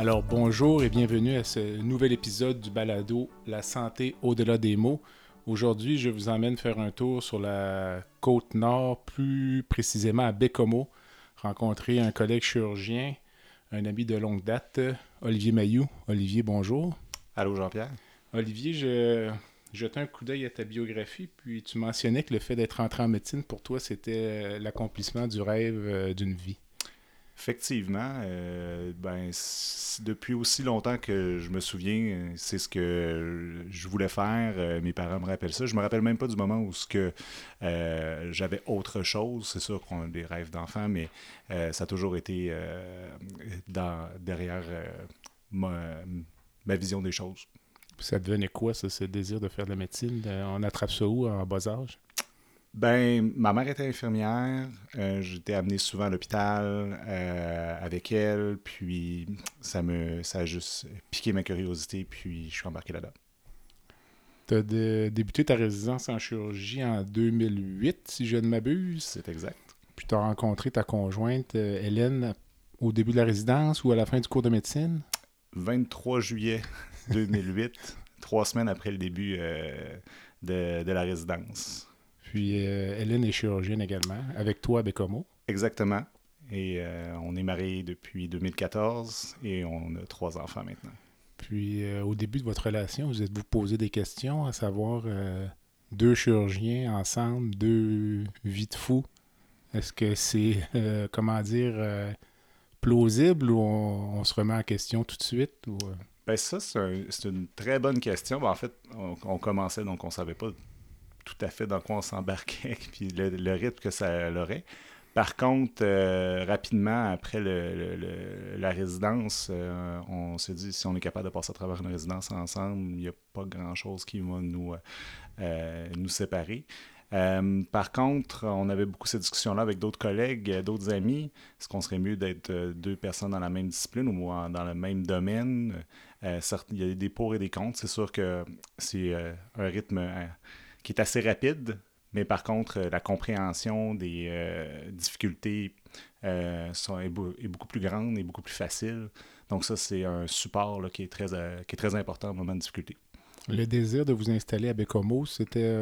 Alors bonjour et bienvenue à ce nouvel épisode du balado La santé au-delà des mots. Aujourd'hui, je vous emmène faire un tour sur la côte nord, plus précisément à Bécomo, rencontrer un collègue chirurgien, un ami de longue date, Olivier Mayou. Olivier, bonjour. Allô Jean-Pierre. Olivier, je jetais un coup d'œil à ta biographie, puis tu mentionnais que le fait d'être entré en médecine, pour toi, c'était l'accomplissement du rêve euh, d'une vie. Effectivement, euh, ben, depuis aussi longtemps que je me souviens, c'est ce que je voulais faire. Euh, mes parents me rappellent ça. Je me rappelle même pas du moment où euh, j'avais autre chose. C'est sûr qu'on a des rêves d'enfant, mais ça a toujours été derrière ma, vision des choses. Ça devenait quoi, ce désir de faire de la médecine? On attrape ça où en bas âge? Ben, ma mère était infirmière. Euh, j'étais amené souvent à l'hôpital euh, avec elle. Puis ça me ça a juste piqué ma curiosité. Puis je suis embarqué là-dedans. Tu as débuté ta résidence en chirurgie en 2008, si je ne m'abuse. C'est exact. Puis tu as rencontré ta conjointe, euh, Hélène, au début de la résidence ou à la fin du cours de médecine? 23 juillet 2008, trois semaines après le début de, de la résidence. Puis euh, Hélène est chirurgienne également, avec toi à Bécomo. Exactement. Et euh, on est mariés depuis 2014 et on a trois enfants maintenant. Puis euh, au début de votre relation, vous êtes-vous posé des questions, à savoir deux chirurgiens ensemble, deux vies de fous? Est-ce que c'est, comment dire, plausible ou on, se remet en question tout de suite? Ou, ben ça, c'est une très bonne question. Ben, en fait, on, on, commençait, donc on ne savait pas tout à fait dans quoi on s'embarquait, puis le, rythme que ça aurait. Par contre, euh, rapidement, après la résidence, euh, on s'est dit si on est capable de passer à travers une résidence ensemble, il n'y a pas grand-chose qui va nous, euh, nous séparer. par contre, on avait beaucoup ces discussions-là avec d'autres collègues, d'autres amis. Est-ce qu'on serait mieux d'être deux personnes dans la même discipline ou dans le même domaine? il y a des pour et des contre. C'est sûr que c'est un rythme qui est assez rapide, mais par contre, euh, la compréhension des euh, difficultés euh, est, beaucoup plus grande et beaucoup plus facile. Donc ça, c'est un support qui, est très, qui est très important au moment de difficulté. Le désir de vous installer à Bécomo, c'était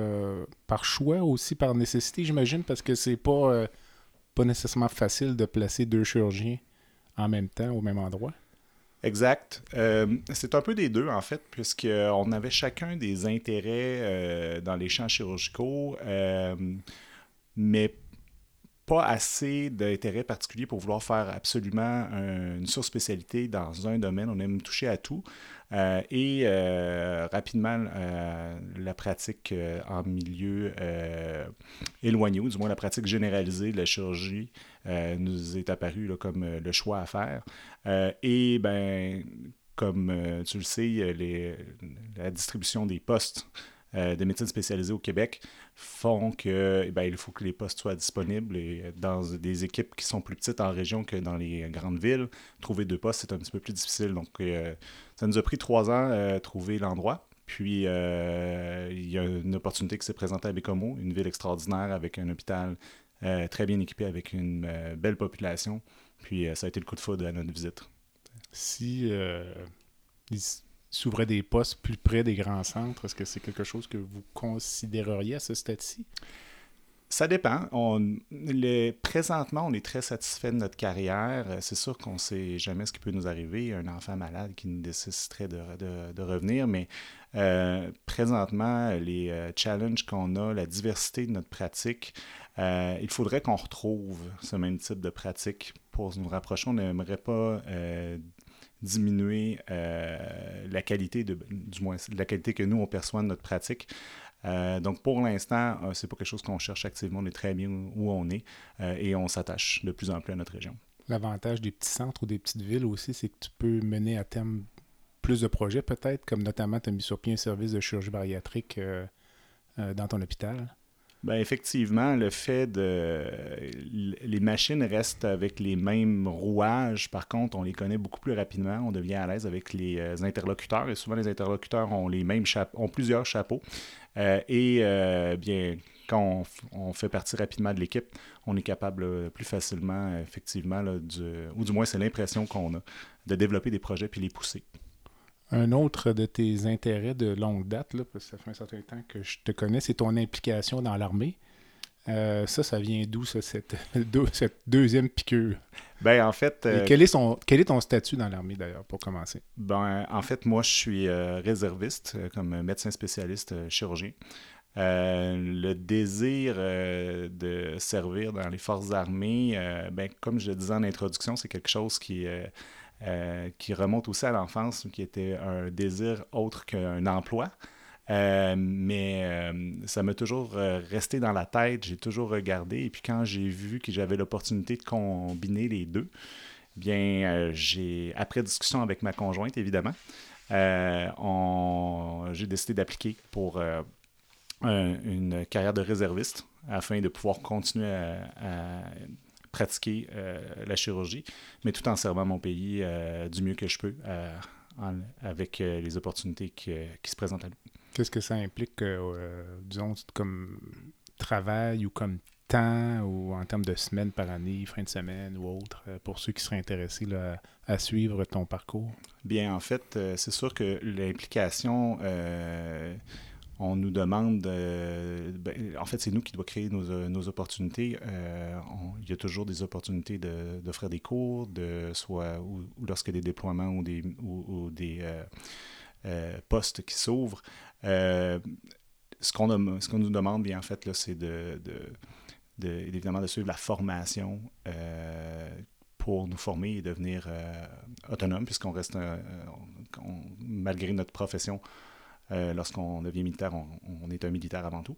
par choix aussi, par nécessité, j'imagine, parce que c'est pas, pas nécessairement facile de placer deux chirurgiens en même temps au même endroit? Exact. Euh, c'est un peu des deux, en fait, puisqu'on avait chacun des intérêts euh, dans les champs chirurgicaux, euh, mais pas assez d'intérêts particuliers pour vouloir faire absolument une surspécialité dans un domaine. On aime toucher à tout. et rapidement, la pratique en milieu éloigné, ou du moins la pratique généralisée de la chirurgie, nous est apparue comme le choix à faire. et ben, comme tu le sais, la distribution des postes euh, de médecine au Québec font que eh ben, il faut que les postes soient disponibles et dans des équipes qui sont plus petites en région que dans les grandes villes, trouver deux postes, c'est un petit peu plus difficile. Donc, euh, ça nous a pris trois ans euh, trouver l'endroit. Puis, il y a une opportunité qui s'est présentée à Bécomo, une ville extraordinaire avec un hôpital très bien équipé, avec une belle population. Puis, ça a été le coup de foudre à notre visite. Si s'ouvrait des postes plus près des grands centres, est-ce que c'est quelque chose que vous considéreriez à ce stade-ci? Ça dépend. On, les, présentement, on est très satisfait de notre carrière. C'est sûr qu'on ne sait jamais ce qui peut nous arriver. Un enfant malade qui nous nécessiterait de, de, revenir, mais euh, présentement, les euh, challenges qu'on a, la diversité de notre pratique, euh, il faudrait qu'on retrouve ce même type de pratique pour nous rapprocher. On n'aimerait pas diminuer euh, la qualité, de, du moins la qualité que nous, on perçoit de notre pratique. Euh, donc pour l'instant, euh, c'est pas quelque chose qu'on cherche activement. On est très bien où on est et on s'attache de plus en plus à notre région. L'avantage des petits centres ou des petites villes aussi, c'est que tu peux mener à terme plus de projets peut-être, comme notamment tu as mis sur pied un service de chirurgie bariatrique dans ton hôpital? Ben effectivement, le fait de. Les machines restent avec les mêmes rouages. Par contre, on les connaît beaucoup plus rapidement. On devient à l'aise avec les euh, interlocuteurs. Et souvent, les interlocuteurs ont, les mêmes ont plusieurs chapeaux. Euh, et euh, bien, quand on, fait partie rapidement de l'équipe, on est capable plus facilement, effectivement, ou du moins, c'est l'impression qu'on a, de développer des projets puis les pousser. Un autre de tes intérêts de longue date, là, parce que ça fait un certain temps que je te connais, c'est ton implication dans l'armée. Euh, ça, ça vient d'où, cette, cette, deuxième piqûre? Ben, en fait. Euh, quel, est son, quel est ton statut dans l'armée, d'ailleurs, pour commencer? Ben, en fait, moi, je suis euh, réserviste comme médecin spécialiste chirurgien. le désir de servir dans les forces armées, ben, comme je le disais en introduction, c'est quelque chose qui euh, qui remonte aussi à l'enfance, qui était un désir autre qu'un emploi. Euh, mais euh, ça m'a toujours resté dans la tête, j'ai toujours regardé. Et puis quand j'ai vu que j'avais l'opportunité de combiner les deux, bien, j'ai, après discussion avec ma conjointe, évidemment, j'ai décidé d'appliquer pour une carrière de réserviste afin de pouvoir continuer à pratiquer euh, la chirurgie, mais tout en servant mon pays euh, du mieux que je peux euh, avec les opportunités qui, se présentent à nous. Qu'est-ce que ça implique, disons, comme travail ou comme temps ou en termes de semaines par année, fin de semaine ou autre, pour ceux qui seraient intéressés à suivre ton parcours? Bien, en fait, c'est sûr que l'implication on nous demande, ben, en fait, c'est nous qui doit créer nos, nos opportunités. Euh, il y a toujours des opportunités d'offrir des cours, de soit ou, a des déploiements ou des, euh, euh, postes qui s'ouvrent. ce qu'on nous demande, bien en fait, c'est de, de, évidemment de suivre la formation pour nous former et devenir autonome, puisqu'on reste, malgré notre profession, euh, lorsqu'on devient militaire, on, est un militaire avant tout.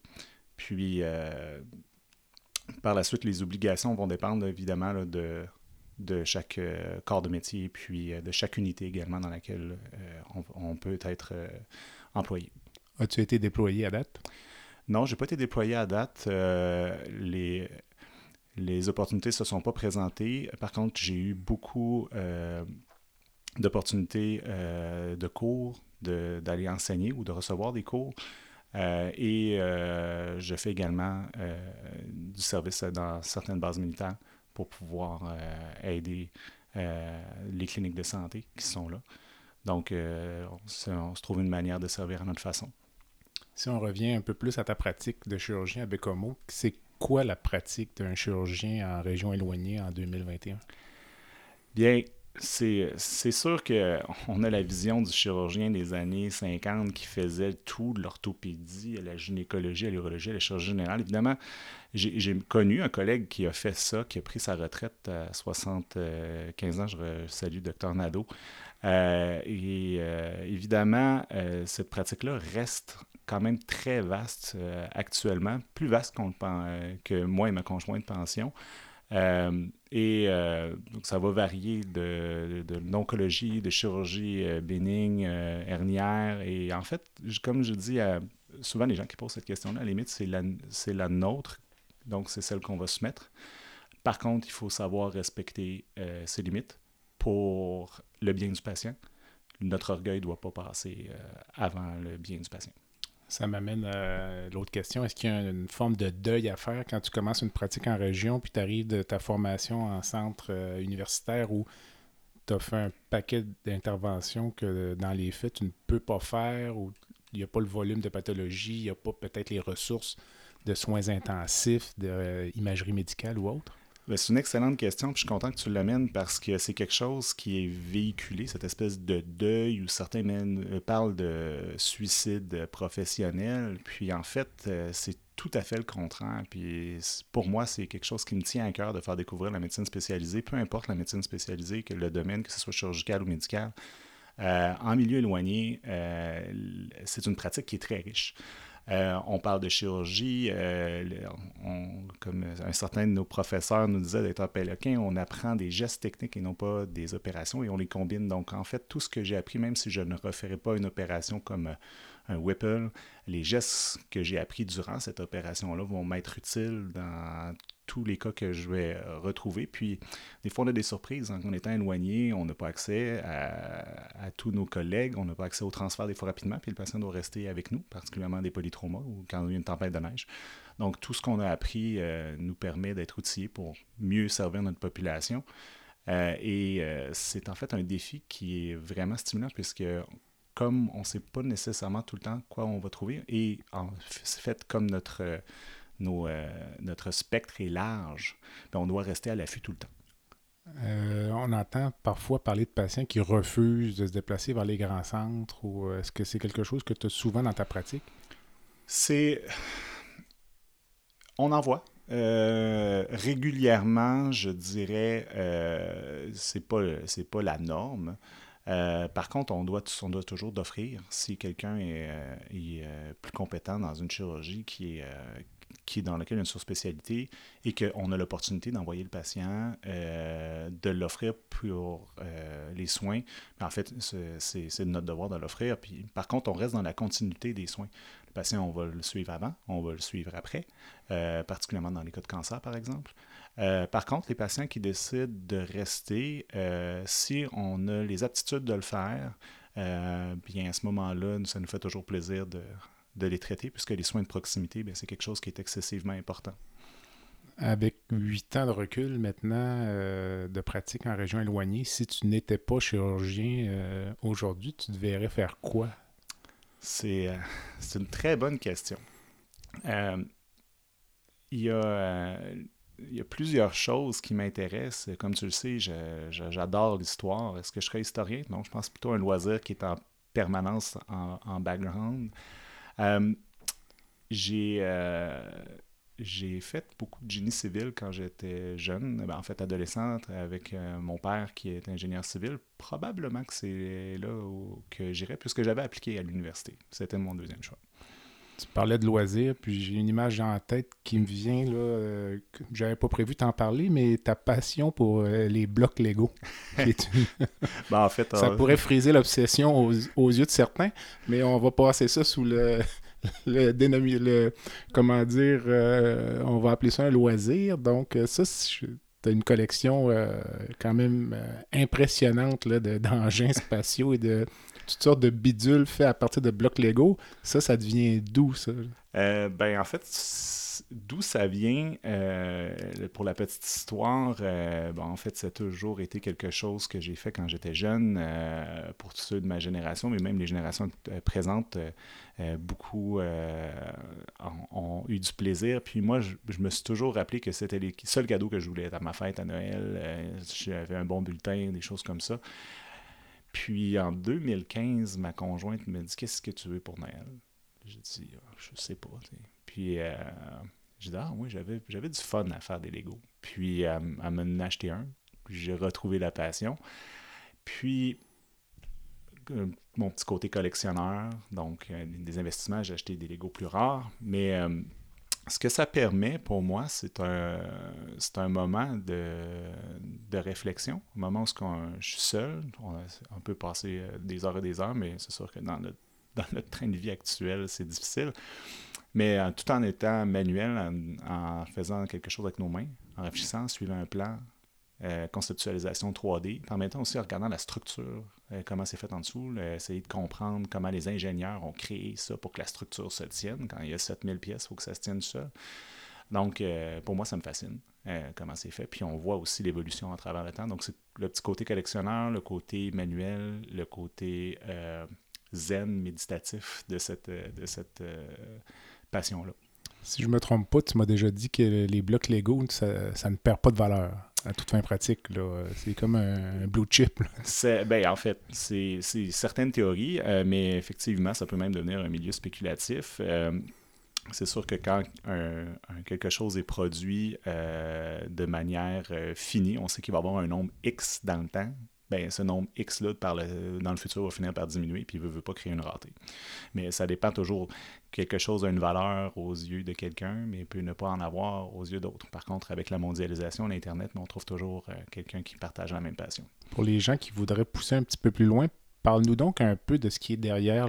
Puis, euh, par la suite, les obligations vont dépendre évidemment de, de chaque euh, corps de métier, puis de chaque unité également dans laquelle on, peut être employé. As-tu été déployé à date? Non, je n'ai pas été déployé à date. les, les opportunités ne se sont pas présentées. Par contre, j'ai eu beaucoup d'opportunités de cours, d'aller enseigner ou de recevoir des cours. Euh, et euh, je fais également euh, du service dans certaines bases militaires pour pouvoir aider les cliniques de santé qui sont là. Donc, on se, trouve une manière de servir à notre façon. Si on revient un peu plus à ta pratique de chirurgien à Bécomo, c'est quoi la pratique d'un chirurgien en région éloignée en 2021? Bien, c'est sûr qu'on a la vision du chirurgien des années 50 qui faisait tout de l'orthopédie à la gynécologie, à l'urologie, à la chirurgie générale. Évidemment, j'ai connu un collègue qui a fait ça, qui a pris sa retraite à 75 ans. Je salue Dr Nadeau. Euh, et euh, évidemment, euh, cette pratique-là reste quand même très vaste actuellement, plus vaste que moi et ma conjointe pension. Euh, et euh, donc, ça va varier de, de, l'oncologie, de chirurgie euh, bénigne, hernière. Et en fait, comme je dis souvent les gens qui posent cette question-là, la limite, c'est la, la nôtre. Donc, c'est celle qu'on va se mettre. Par contre, il faut savoir respecter ses limites pour le bien du patient. Notre orgueil ne doit pas passer avant le bien du patient. Ça m'amène à l'autre question. Est-ce qu'il y a une forme de deuil à faire quand tu commences une pratique en région, puis tu arrives de ta formation en centre euh, universitaire où tu as fait un paquet d'interventions que dans les faits, tu ne peux pas faire, ou il n'y a pas le volume de pathologie, il n'y a pas peut-être les ressources de soins intensifs, d'imagerie médicale ou autre? Ben, c'est une excellente question, puis je suis content que tu l'amènes parce que c'est quelque chose qui est véhiculé, cette espèce de deuil où certains euh, parlent de suicide professionnel, puis en fait, euh, c'est tout à fait le contraire. Puis pour moi, c'est quelque chose qui me tient à cœur de faire découvrir la médecine spécialisée, peu importe la médecine spécialisée, que le domaine, que ce soit chirurgical ou médical. Euh, en milieu éloigné, c'est une pratique qui est très riche. On parle de chirurgie. comme un certain de nos professeurs nous disait d'être un péloquin, on apprend des gestes techniques et non pas des opérations et on les combine. Donc, en fait, tout ce que j'ai appris, même si je ne referais pas une opération comme un Whipple, les gestes que j'ai appris durant cette opération-là vont m'être utiles dans tous les cas que je vais euh, retrouver. Puis, des fois, on a des surprises. En étant éloigné, on n'a pas accès à, tous nos collègues, on n'a pas accès au transfert des fois rapidement, puis le patient doit rester avec nous, particulièrement des polytraumas ou quand il y a une tempête de neige. Donc, tout ce qu'on a appris euh, nous permet d'être outillés pour mieux servir notre population. Euh, et c'est en fait un défi qui est vraiment stimulant puisque comme on ne sait pas nécessairement tout le temps quoi on va trouver, et en fait, comme notre euh, notre spectre est large, on doit rester à l'affût tout le temps. Euh, on entend parfois parler de patients qui refusent de se déplacer vers les grands centres ou euh, est-ce que c'est quelque chose que tu as souvent dans ta pratique? C'est. On en voit. régulièrement, je dirais, c'est pas, c'est pas la norme. par contre, on doit, on doit toujours d'offrir si quelqu'un est, est, plus compétent dans une chirurgie qui est, qui dans lequel il y a une surspécialité et qu'on a l'opportunité d'envoyer le patient, euh, de l'offrir pour euh, les soins. Mais en fait, c'est notre devoir de l'offrir. Par contre, on reste dans la continuité des soins. Le patient, on va le suivre avant, on va le suivre après, euh, particulièrement dans les cas de cancer, par exemple. par contre, les patients qui décident de rester, si on a les aptitudes de le faire, bien à ce moment-là, ça nous fait toujours plaisir de de les traiter, puisque les soins de proximité, c'est quelque chose qui est excessivement important. Avec huit ans de recul maintenant euh, de pratique en région éloignée, si tu n'étais pas chirurgien euh, aujourd'hui, tu devrais faire quoi? C'est euh, une très bonne question. il, y a, il y a plusieurs choses qui m'intéressent. Comme tu le sais, j'adore l'histoire. Est-ce que je serais historien? Non, je pense plutôt un loisir qui est en permanence en, en background. Euh, j'ai euh, j'ai fait beaucoup de génie civil quand j'étais jeune, ben, en fait adolescente, avec euh, mon père qui est ingénieur civil. Probablement que c'est là où, que j'irais, puisque j'avais appliqué à l'université. C'était mon deuxième choix. Tu parlais de loisirs, puis j'ai une image en tête qui me vient, là, j'avais pas prévu t'en parler, mais ta passion pour les blocs Lego. ben, en fait, ça pourrait friser l'obsession aux, aux, yeux de certains, mais on va passer ça sous le, le, le comment dire, euh, on va appeler ça un loisir. Donc, euh, ça, tu as une collection euh, quand même impressionnante d'engins spatiaux et de toutes sortes de bidules faits à partir de blocs Lego. Ça, ça devient d'où, ça? ben, en fait, d'où ça vient, euh, pour la petite histoire, euh, en fait, ça a toujours été quelque chose que j'ai fait quand j'étais jeune, euh, pour tous ceux de ma génération, mais même les générations présentes, beaucoup ont, eu du plaisir. Puis moi, je, me suis toujours rappelé que c'était les seuls cadeaux que je voulais à ma fête, à Noël. J'avais un bon bulletin, des choses comme ça. Puis en 2015, ma conjointe me dit Qu'est-ce que tu veux pour Noël? J'ai dit ah, Je sais pas. Puis j'ai dit, ah oui, j'avais, du fun à faire des Legos. Puis elle, m'en a acheté un. J'ai retrouvé la passion. Puis euh, mon petit côté collectionneur, donc euh, des investissements, j'ai acheté des Legos plus rares. Mais euh, ce que ça permet pour moi, c'est un, c'est un moment de, de réflexion, un moment où je suis seul. On, peut passer des heures et des heures, mais c'est sûr que dans notre, dans notre train de vie actuel, c'est difficile mais euh, tout en étant manuel, en, faisant quelque chose avec nos mains, en réfléchissant, suivant un plan, euh, conceptualisation 3D, en même temps aussi en regardant la structure, euh, comment c'est fait en dessous, essayer de comprendre comment les ingénieurs ont créé ça pour que la structure se tienne. Quand il y a 7000 pièces, il faut que ça se tienne seul. Donc, pour moi, ça me fascine comment c'est fait. Puis on voit aussi l'évolution à travers le temps. Donc, c'est le petit côté collectionneur, le côté manuel, le côté zen, méditatif de cette, de cette passion-là. Si je me trompe pas, tu m'as déjà dit que les blocs Lego, ça, ne perd pas de valeur à toute fin pratique. C'est comme un, blue chip. Ben, en fait, c'est certaines théories, euh, mais effectivement, ça peut même devenir un milieu spéculatif. Euh, c'est sûr que quand quelque chose est produit euh, de manière finie, on sait qu'il va y avoir un nombre X dans le temps ben, ce nombre X-là dans le futur va finir par diminuer, puis il ne veut, pas créer une ratée. Mais ça dépend toujours. Quelque chose a une valeur aux yeux de quelqu'un, mais peut ne pas en avoir aux yeux d'autres. Par contre, avec la mondialisation, l'Internet, on trouve toujours euh, quelqu'un qui partage la même passion. Pour les gens qui voudraient pousser un petit peu plus loin, parle-nous donc un peu de ce qui est derrière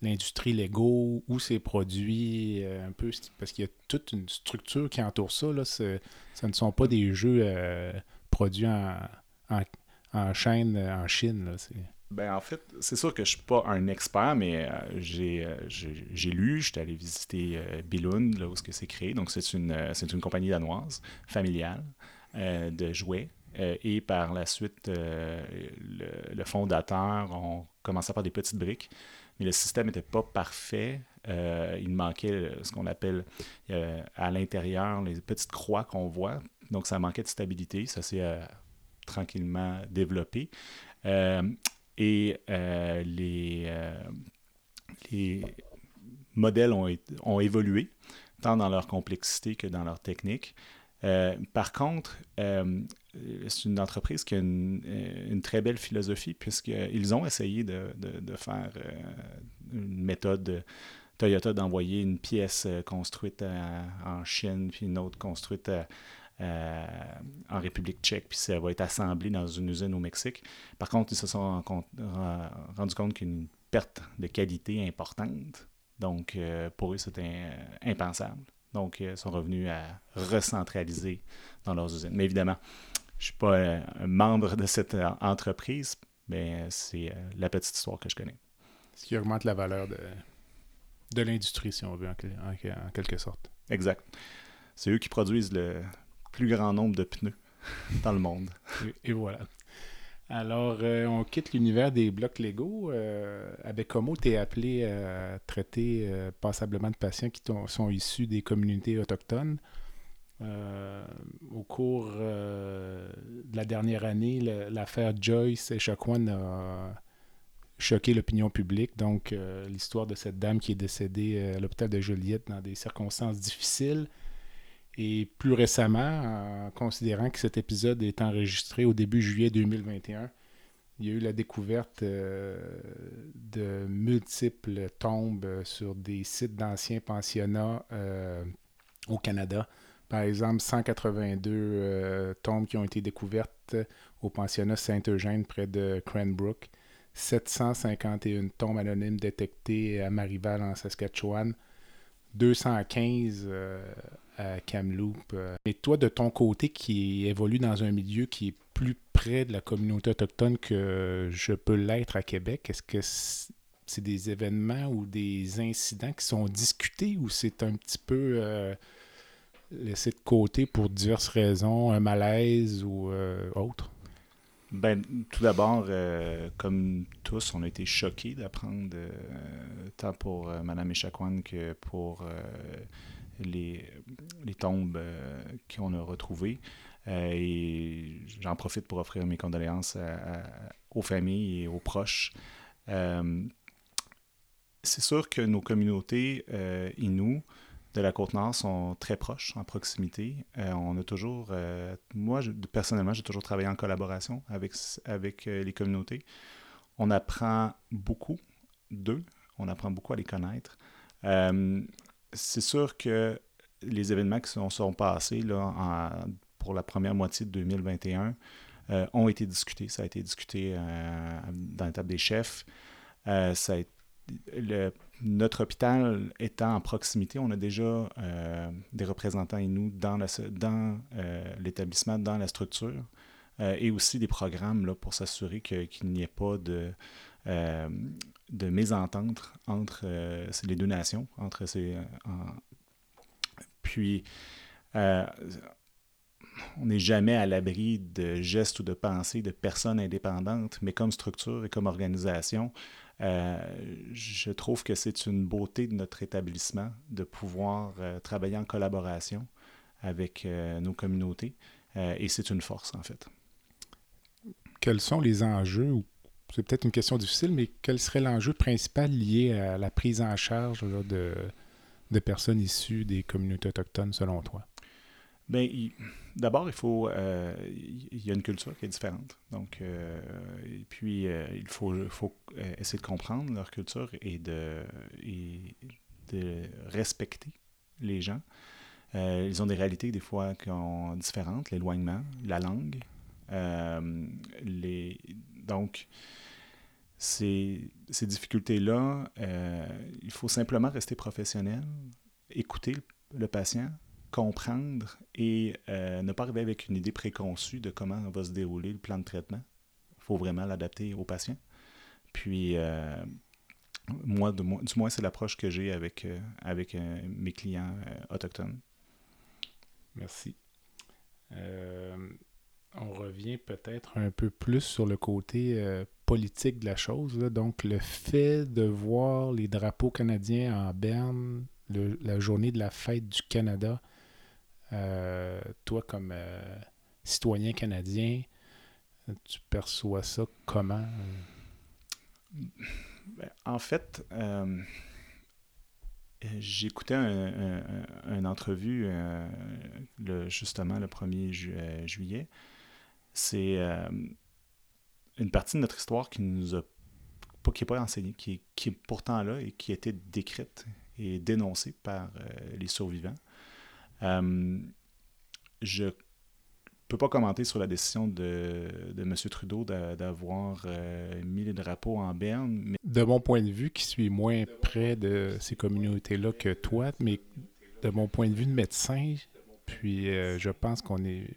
l'industrie Lego, où c'est produit, euh, un peu, parce qu'il y a toute une structure qui entoure ça. Là. Ce ne sont pas des jeux euh, produits en chaîne euh, en Chine. Là, ben, en fait, c'est sûr que je suis pas un expert, mais euh, euh, j'ai, j'ai, lu, j'étais allé visiter Billund, là où c'est créé. Donc, c'est une, c'est une compagnie danoise, familiale, de jouets. et par la suite, le, fondateur, on commençait par des petites briques, mais le système n'était pas parfait. il manquait ce qu'on appelle à l'intérieur les petites croix qu'on voit. Donc, ça manquait de stabilité. Ça s'est tranquillement développé. Euh, et euh, les, euh, les modèles ont, ont, évolué, tant dans leur complexité que dans leur technique. par contre, c'est une entreprise qui a une, très belle philosophie puisqu'ils ont essayé de, de, faire une méthode Toyota d'envoyer une pièce construite en Chine puis une autre construite à, euh, en République tchèque, puis ça va être assemblé dans une usine au Mexique. Par contre, ils se sont rendus compte qu'une perte de qualité importante. Donc, euh, pour eux, c'était euh, impensable. Donc, ils sont revenus à recentraliser dans leurs usines. Mais évidemment, je ne suis pas un membre de cette entreprise, mais c'est la petite histoire que je connais. Ce qui augmente la valeur de, de l'industrie, si on veut, en, en, quelque sorte. Exact. C'est eux qui produisent le, plus grand nombre de pneus dans le monde. Et, voilà. Alors, euh, on quitte l'univers des blocs Lego. Euh, avec Como, tu es appelé à traiter euh, passablement de patients qui sont issus des communautés autochtones. au cours de la dernière année, l'affaire Joyce et Chacuan a choqué l'opinion publique. Donc, l'histoire de cette dame qui est décédée à l'hôpital de Joliette dans des circonstances difficiles et plus récemment, en considérant que cet épisode est enregistré au début juillet 2021, il y a eu la découverte euh, de multiples tombes sur des sites d'anciens pensionnats euh, au Canada. Par exemple, 182 euh, tombes qui ont été découvertes au pensionnat Saint-Eugène près de Cranbrook, 751 tombes anonymes détectées à Marival en Saskatchewan, 215 à Kamloops. Euh. Mais toi, de ton côté, qui évolue dans un milieu qui est plus près de la communauté autochtone que je peux l'être à Québec, est-ce que c'est des événements ou des incidents qui sont discutés ou c'est un petit peu euh, laissé de côté pour diverses raisons, un malaise ou euh, autre? Ben, tout d'abord, comme tous, on a été choqués d'apprendre, tant pour Mme Echaquan que pour les, tombes euh, qu'on a retrouvées. Euh, et j'en profite pour offrir mes condoléances aux familles et aux proches. Euh, c'est sûr que nos communautés Inuits de la Côte-Nord sont très proches, en proximité. on a toujours, moi personnellement, j'ai toujours travaillé en collaboration avec, avec les communautés. On apprend beaucoup d'eux, on apprend beaucoup à les connaître c'est sûr que les événements qui sont, sont passés pour la première moitié de 2021 euh, ont été discutés. Ça a été discuté euh, dans la table des chefs. Euh, notre hôpital étant en proximité, on a déjà des représentants et nous dans, l'établissement, dans la structure, et aussi des programmes pour s'assurer qu'il n'y ait pas de, de mésentente entre euh, les deux nations, entre ces. Euh, puis, euh, on n'est jamais à l'abri de gestes ou de pensées de personnes indépendantes, mais comme structure et comme organisation, je trouve que c'est une beauté de notre établissement de pouvoir travailler en collaboration avec nos communautés, et c'est une force en fait. Quels sont les enjeux ou c'est peut-être une question difficile, mais quel serait l'enjeu principal lié à la prise en charge de, personnes issues des communautés autochtones, selon toi? Ben, d'abord, il faut, euh, il y a une culture qui est différente. Donc, euh, et puis, euh, il faut, essayer de comprendre leur culture et de, respecter les gens. ils ont des réalités des fois qui sont différentes, l'éloignement, la langue. donc, ces, ces difficultés-là, il faut simplement rester professionnel, écouter le patient, comprendre et euh, ne pas arriver avec une idée préconçue de comment va se dérouler le plan de traitement. Il faut vraiment l'adapter au patient. Puis, euh, moi, du moins, c'est l'approche que j'ai avec, euh, avec mes clients autochtones. Merci. On revient peut-être un peu plus sur le côté politique de la chose. Donc, le fait de voir les drapeaux canadiens en berne, la journée de la fête du Canada, euh, toi, comme euh, citoyen canadien, tu perçois ça comment? Ben, en fait, euh, j'écoutais une entrevue le, justement le 1er juillet. C'est une partie de notre histoire qui nous a qui n'est pas enseignée, qui, qui, est pourtant là et qui a été décrite et dénoncée par les survivants. Euh, je peux pas commenter sur la décision de, de M. Trudeau d'avoir euh, mis les drapeaux en berne. Mais... De mon point de vue, qui suis moins près de ces communautés-là que toi, mais de mon point de vue de médecin, puis euh, je pense qu'on est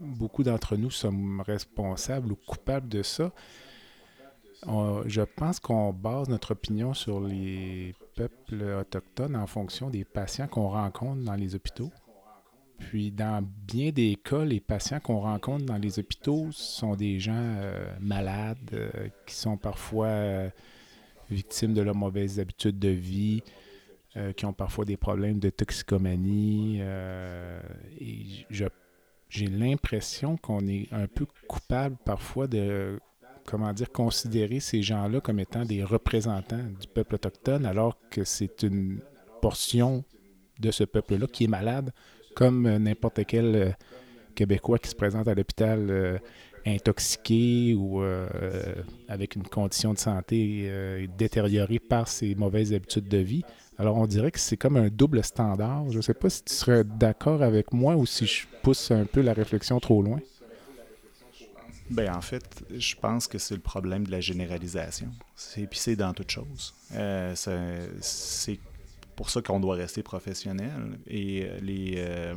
beaucoup d'entre nous sommes responsables ou coupables de ça. je pense qu'on base notre opinion sur les peuples autochtones en fonction des patients qu'on rencontre dans les hôpitaux. Puis, dans bien des cas, les patients qu'on rencontre dans les hôpitaux sont des gens euh, malades, euh, qui sont parfois euh, victimes de leurs mauvaises habitudes de vie, qui ont parfois des problèmes de toxicomanie. J'ai l'impression qu'on est un peu coupable parfois de comment dire, considérer ces gens-là comme étant des représentants du peuple autochtone, alors que c'est une portion de ce peuple-là qui est malade, comme n'importe quel euh, Québécois qui se présente à l'hôpital euh, intoxiqué ou euh, avec une condition de santé détériorée par ses mauvaises habitudes de vie. Alors on dirait que c'est comme un double standard. Je ne sais pas si tu serais d'accord avec moi ou si je pousse un peu la réflexion trop loin. Ben, en fait, je pense que c'est le problème de la généralisation. C'est dans toute chose. Euh, c'est pour ça qu'on doit rester professionnel. Et euh, les, euh,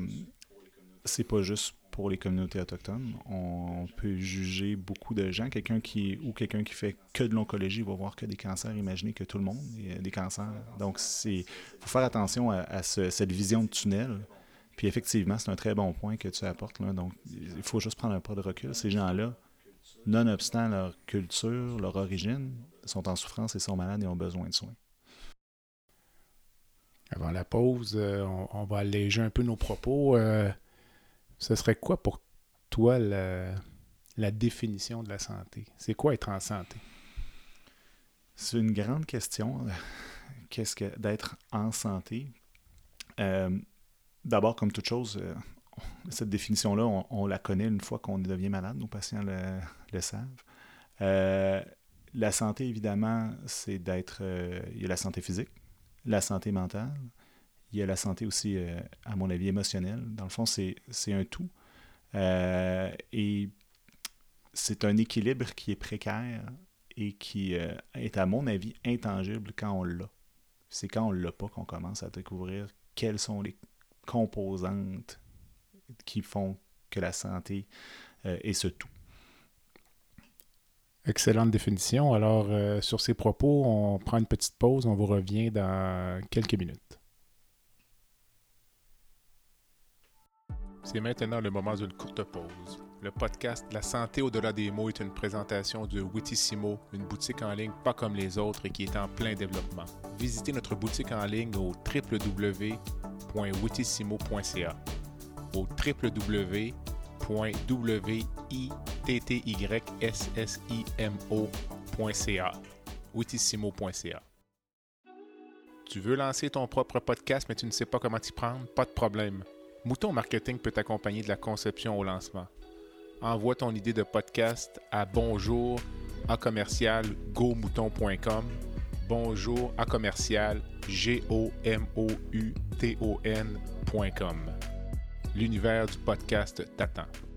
c'est pas juste pour les communautés autochtones. On peut juger beaucoup de gens. Quelqu'un qui ou quelqu'un qui fait que de l'oncologie va voir que des cancers. Imaginez que tout le monde a des cancers. Donc, c'est faut faire attention à, cette vision de tunnel puis effectivement, c'est un très bon point que tu apportes. Donc, il faut juste prendre un pas de recul. Ces gens-là, nonobstant leur culture, leur origine, sont en souffrance et sont malades et ont besoin de soins. Avant la pause, euh, on, va alléger un peu nos propos. Euh, ce serait quoi pour toi la, définition de la santé? C'est quoi être en santé? C'est une grande question. Qu'est-ce que d'être en santé? Euh, D'abord, comme toute chose, euh, cette définition-là, on, la connaît une fois qu'on devient malade, nos patients le, savent. Euh, la santé, évidemment, c'est d'être. Il y a la santé physique, la santé mentale, il y a la santé aussi, à mon avis, émotionnelle. Dans le fond, c'est un tout. et c'est un équilibre qui est précaire et qui est, à mon avis, intangible quand on l'a. C'est quand on l'a pas qu'on commence à découvrir quels sont les composantes qui font que la santé euh, est ce tout. Excellente définition. Alors, euh, sur ces propos, on prend une petite pause. On vous revient dans quelques minutes. C'est maintenant le moment d'une courte pause. Le podcast La santé au-delà des mots est une présentation de Witissimo, une boutique en ligne pas comme les autres et qui est en plein développement. Visitez notre boutique en ligne au www.witissimo.ca au www.wittyssimo.ca witissimo.ca Tu veux lancer ton propre podcast mais tu ne sais pas comment t'y prendre? Pas de problème. Mouton Marketing peut t'accompagner de la conception au lancement. Envoie ton idée de podcast à bonjour à commercial gomouton.com. Bonjour à commercial g o m o. L'univers du podcast t'attend.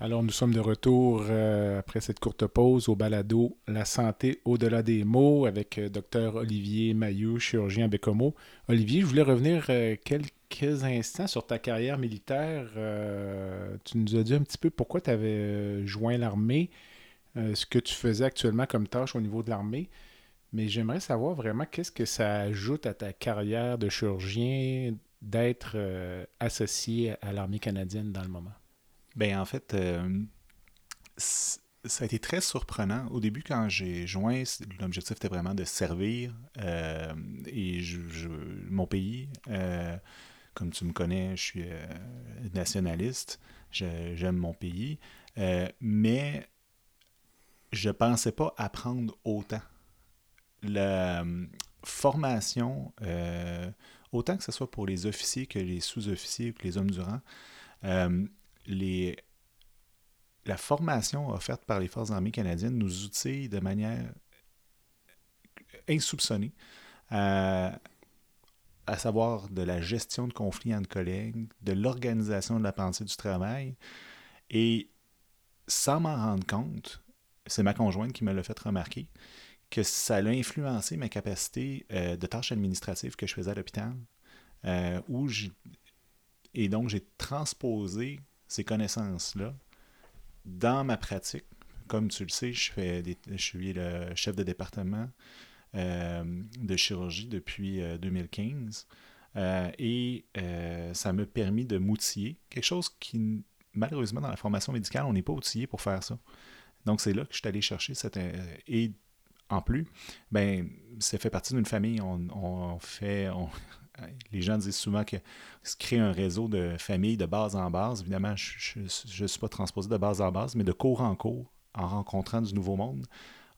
Alors, nous sommes de retour euh, après cette courte pause au balado La santé au-delà des mots avec euh, Dr Olivier Mailloux, chirurgien Bécomo. Olivier, je voulais revenir euh, quelques instants sur ta carrière militaire. tu nous as dit un petit peu pourquoi tu avais joint l'armée, ce que tu faisais actuellement comme tâche au niveau de l'armée. Mais j'aimerais savoir vraiment qu'est-ce que ça ajoute à ta carrière de chirurgien d'être associé à l'armée canadienne dans le moment. Ben en fait, euh, ça a été très surprenant. Au début, quand j'ai joint, l'objectif était vraiment de servir euh, et mon pays. Euh, comme tu me connais, je suis nationaliste. J'aime mon pays. mais je pensais pas apprendre autant. La formation, autant que ce soit pour les officiers que les sous-officiers que les hommes du rang, les, la formation offerte par les Forces armées canadiennes nous outille de manière insoupçonnée, à, savoir de la gestion de conflits entre collègues, de l'organisation de la pensée du travail. Et sans m'en rendre compte, c'est ma conjointe qui me l'a fait remarquer, que ça a influencé ma capacité euh, de tâches administratives que je faisais à l'hôpital. Euh, où et donc, j'ai transposé ces connaissances-là dans ma pratique. Comme tu le sais, je, fais je suis le chef de département euh, de chirurgie depuis 2015. Euh, euh, et ça m'a permis de m'outiller. Quelque chose qui, malheureusement, dans la formation médicale, on n'est pas outillé pour faire ça. Donc, c'est là que je suis allé chercher cette. et en plus, ben, ça fait partie d'une famille. On, fait. Les gens disent souvent que se crée un réseau de familles de base en base. Évidemment, je ne suis pas transposé de base en base, mais de cours en cours, en rencontrant du nouveau monde,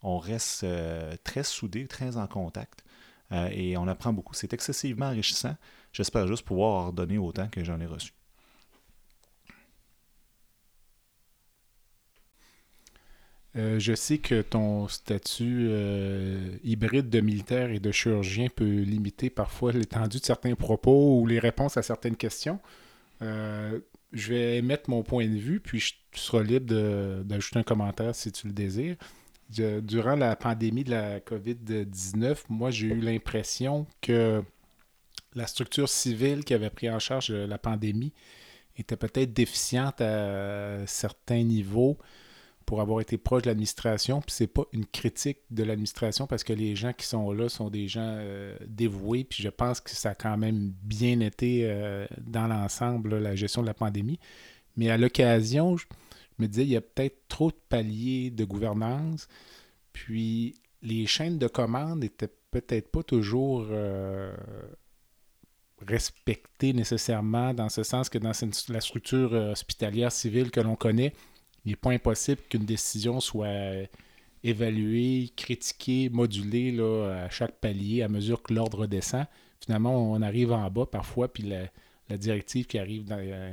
on reste euh, très soudés, très en contact. Euh, et on apprend beaucoup. C'est excessivement enrichissant. J'espère juste pouvoir donner autant que j'en ai reçu. Euh, je sais que ton statut euh, hybride de militaire et de chirurgien peut limiter parfois l'étendue de certains propos ou les réponses à certaines questions. Euh, je vais émettre mon point de vue, puis tu seras libre d'ajouter un commentaire si tu le désires. durant la pandémie de la COVID-19, moi, j'ai eu l'impression que la structure civile qui avait pris en charge la pandémie était peut-être déficiente à certains niveaux pour avoir été proche de l'administration. Puis c'est pas une critique de l'administration parce que les gens qui sont là sont des gens euh, dévoués. Puis je pense que ça a quand même bien été euh, dans l'ensemble la gestion de la pandémie. Mais à l'occasion, je me disais, il y a peut-être trop de paliers de gouvernance. Puis les chaînes de commande n'étaient peut-être pas toujours euh, respectées nécessairement, dans ce sens que dans la structure hospitalière civile que l'on connaît, il n'est pas impossible qu'une décision soit évaluée, critiquée, modulée là, à chaque palier à mesure que l'ordre descend. Finalement, on arrive en bas parfois, puis la, directive qui arrive,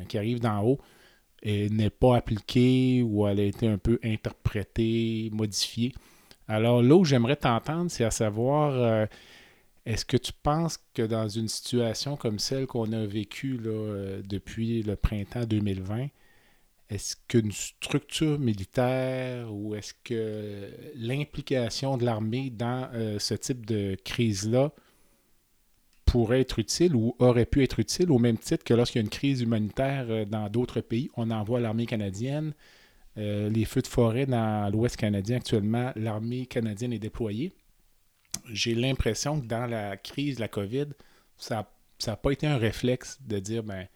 qui arrive d'en haut n'est pas appliquée ou elle a été un peu interprétée, modifiée. Alors là où j'aimerais t'entendre, c'est à savoir, euh, est-ce que tu penses que dans une situation comme celle qu'on a vécue là, euh, depuis le printemps 2020, est-ce qu'une structure militaire ou est-ce que l'implication de l'armée dans euh, ce type de crise-là pourrait être utile ou aurait pu être utile au même titre que lorsqu'il y a une crise humanitaire euh, dans d'autres pays, on envoie l'armée canadienne. Euh, les feux de forêt dans l'Ouest canadien actuellement, l'armée canadienne est déployée. J'ai l'impression que dans la crise de la COVID, ça n'a pas été un réflexe de dire ben,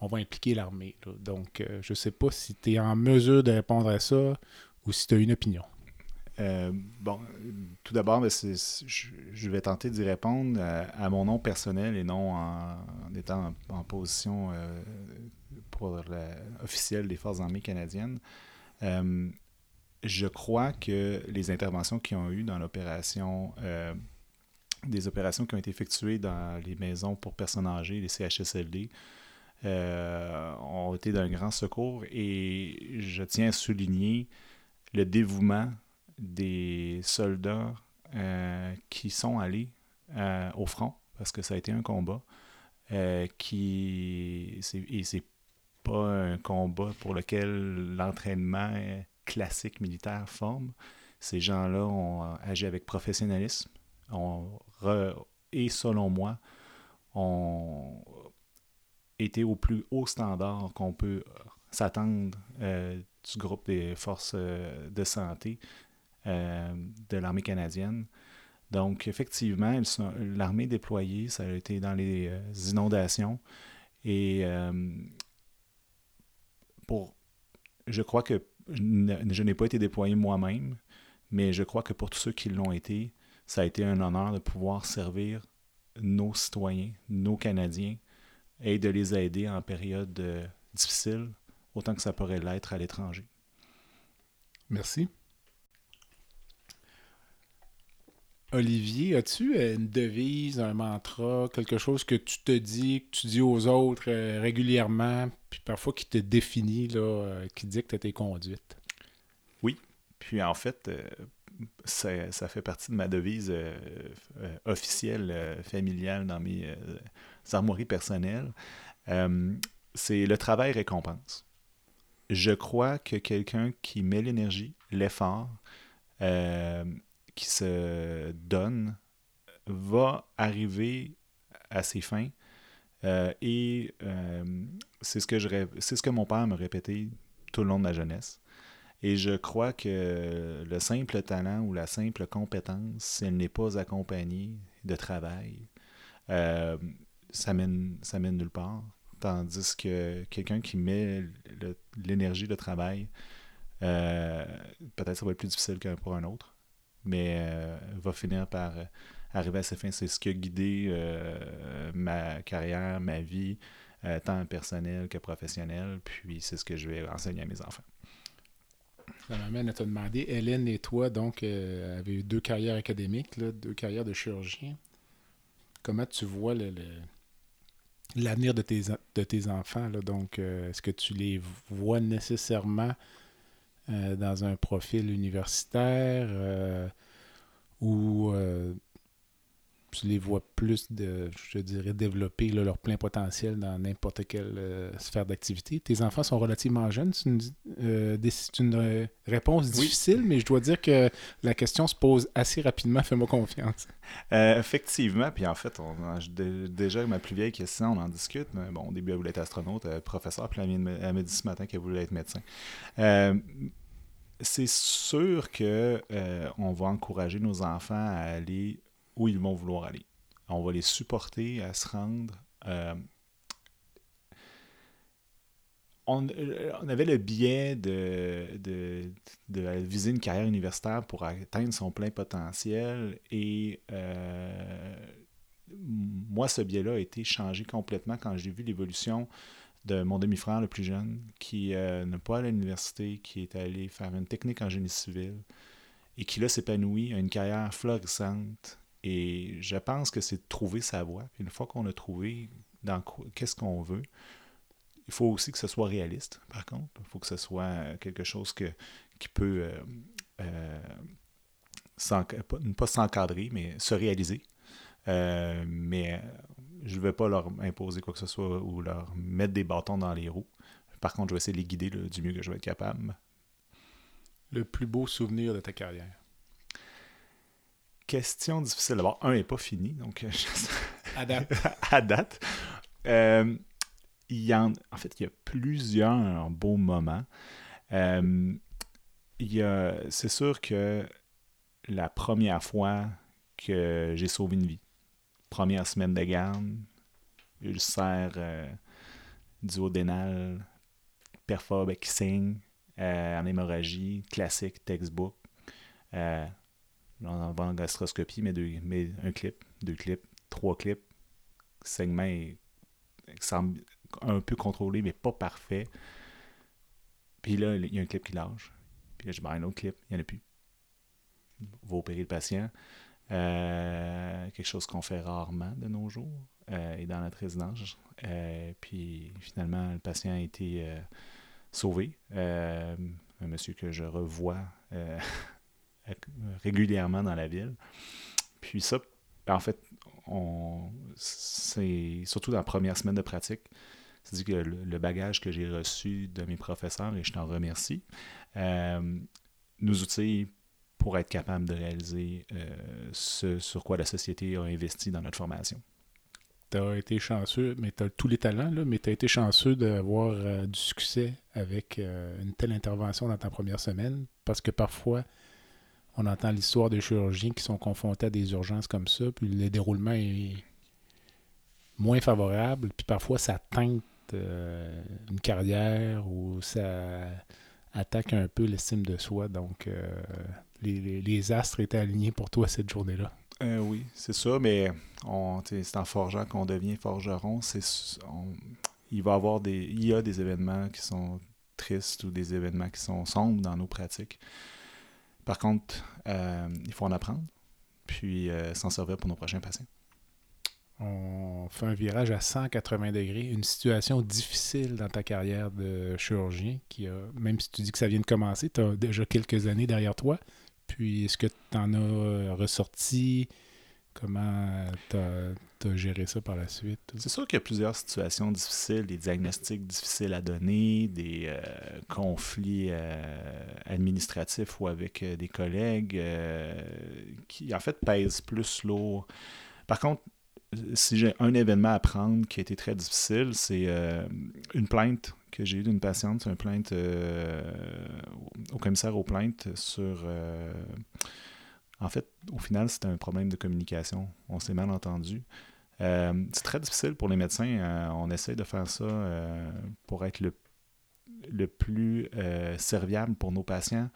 on va impliquer l'armée. Donc, euh, je ne sais pas si tu es en mesure de répondre à ça ou si tu as une opinion. Euh, bon, tout d'abord, ben, je, vais tenter d'y répondre à, mon nom personnel et non en, étant en, position euh, pour officielle des Forces armées canadiennes. je crois que les interventions qui ont eu dans l'opération des opérations qui ont été effectuées dans les maisons pour personnes âgées, les CHSLD, euh, ont été d'un grand secours et je tiens à souligner le dévouement des soldats euh, qui sont allés euh, au front, parce que ça a été un combat, qui et c'est pas un combat pour lequel l'entraînement classique militaire forme. Ces gens-là ont agi avec professionnalisme et selon moi, ont été au plus haut standard qu'on peut s'attendre euh, du groupe des forces euh, de santé euh, de l'armée canadienne. Donc, effectivement, l'armée déployée, ça a été dans les inondations. Et pour, je crois que je n'ai pas été déployé moi-même, mais je crois que pour tous ceux qui l'ont été, ça a été un honneur de pouvoir servir nos citoyens, nos Canadiens, et de les aider en période euh, difficile, autant que ça pourrait l'être à l'étranger. Merci. Olivier, as-tu une devise, un mantra, quelque chose que tu te dis, que tu dis aux autres euh, régulièrement, puis parfois qui te définit, là, euh, qui dicte tes conduites? Oui. Puis en fait, ça, ça, fait partie de ma devise euh, euh, officielle, euh, familiale dans mes armoiries personnelles. c'est le travail récompense. Je crois que quelqu'un qui met l'énergie, l'effort, qui se donne, va arriver à ses fins. et c'est ce, que je, ce que mon père me répétait tout le long de ma jeunesse. Et je crois que le simple talent ou la simple compétence, si elle n'est pas accompagnée de travail, euh, ça, mène, nulle part. Tandis que quelqu'un qui met l'énergie de travail, euh, peut-être ça va être plus difficile qu'un pour un autre, mais euh, va finir par arriver à ses fins. C'est ce qui a guidé ma carrière, ma vie, tant personnelle que professionnelle, puis c'est ce que je vais enseigner à mes enfants. Ça m'amène à te demander, Hélène et toi, donc, euh, avez eu deux carrières académiques, deux carrières de chirurgien. Comment tu vois l'avenir de tes, de tes enfants? Donc, euh, est-ce que tu les vois nécessairement euh, dans un profil universitaire ou tu les vois plus, de, je dirais, développer leur plein potentiel dans n'importe quelle euh, sphère d'activité. Tes enfants sont relativement jeunes. C'est une, euh, une euh, réponse difficile, mais je dois dire que la question se pose assez rapidement. Fais-moi confiance. effectivement. Puis en fait, on, déjà, ma plus vieille question, on en discute. Mais bon, au début, elle voulait être astronaute, professeur, puis elle m'a dit ce matin qu'elle voulait être médecin c'est sûr que on va encourager nos enfants à aller où ils vont vouloir aller. On va les supporter à se rendre. Euh, on, avait le biais de, viser une carrière universitaire pour atteindre son plein potentiel et euh, moi, ce biais-là a été changé complètement quand j'ai vu l'évolution de mon demi-frère le plus jeune qui euh, n'est pas à l'université, qui est allé faire une technique en génie civil et qui là s'épanouit, a une carrière florissante, et je pense que c'est de trouver sa voie. Puis une fois qu'on a trouvé dans qu'est-ce qu'on veut, il faut aussi que ce soit réaliste, par contre. Il faut que ce soit quelque chose que, qui peut, euh, euh pas, s'encadrer, mais se réaliser. Euh, mais je ne vais pas leur imposer quoi que ce soit ou leur mettre des bâtons dans les roues. Par contre, je vais essayer de les guider du mieux que je vais être capable. Le plus beau souvenir de ta carrière question difficile. D'abord, un n'est pas fini, donc euh, à date. à date. Euh, il y en, en fait, il y a plusieurs beaux moments. Euh, c'est sûr que la première fois que j'ai sauvé une vie, première semaine de garde, ulcère euh, duodénal, perfobe qui saigne, en hémorragie, classique, textbook en gastroscopie, mais, deux, mais un clip, deux clips, trois clips. Segment semble un peu contrôlé, mais pas parfait. Puis là, il y a un clip qui lâche. Puis là, je mets un autre clip, il n'y en a plus. Va opérer le patient. quelque chose qu'on fait rarement de nos jours et dans notre résidence. puis finalement, le patient a été sauvé. un monsieur que je revois régulièrement dans la ville. Puis ça, en fait, c'est surtout dans la première semaine de pratique, c'est que le, bagage que j'ai reçu de mes professeurs, et je t'en remercie, euh, nous outille pour être capable de réaliser euh, ce sur quoi la société a investi dans notre formation. Tu as été chanceux, mais tu as tous les talents, là, mais tu as été chanceux d'avoir euh, du succès avec une telle intervention dans ta première semaine, parce que parfois, on entend l'histoire des chirurgiens qui sont confrontés à des urgences comme ça, puis le déroulement est moins favorable, puis parfois ça teinte euh, une carrière ou ça attaque un peu l'estime de soi. Donc, euh, les, astres étaient alignés pour toi cette journée-là. Euh, oui, c'est ça, mais c'est en forgeant qu'on devient forgeron. il va avoir des, il y a des événements qui sont tristes ou des événements qui sont sombres dans nos pratiques. Par contre, euh, il faut en apprendre, puis euh, s'en servir pour nos prochains patients. On fait un virage à 180 degrés, une situation difficile dans ta carrière de chirurgien, qui a, même si tu dis que ça vient de commencer, tu as déjà quelques années derrière toi. Puis est-ce que tu en as ressorti Comment tu as, géré ça par la suite? C'est sûr qu'il y a plusieurs situations difficiles, des diagnostics difficiles à donner, des euh, conflits euh, administratifs ou avec euh, des collègues qui, en fait, pèsent plus lourd. Par contre, si j'ai un événement à prendre qui a été très difficile, c'est une plainte que j'ai eue d'une patiente, une plainte au commissaire aux plaintes sur en fait, au final, c'est un problème de communication. On s'est mal entendu. Euh, c'est très difficile pour les médecins. Euh, on essaie de faire ça euh, pour être le, le plus serviable pour nos patients.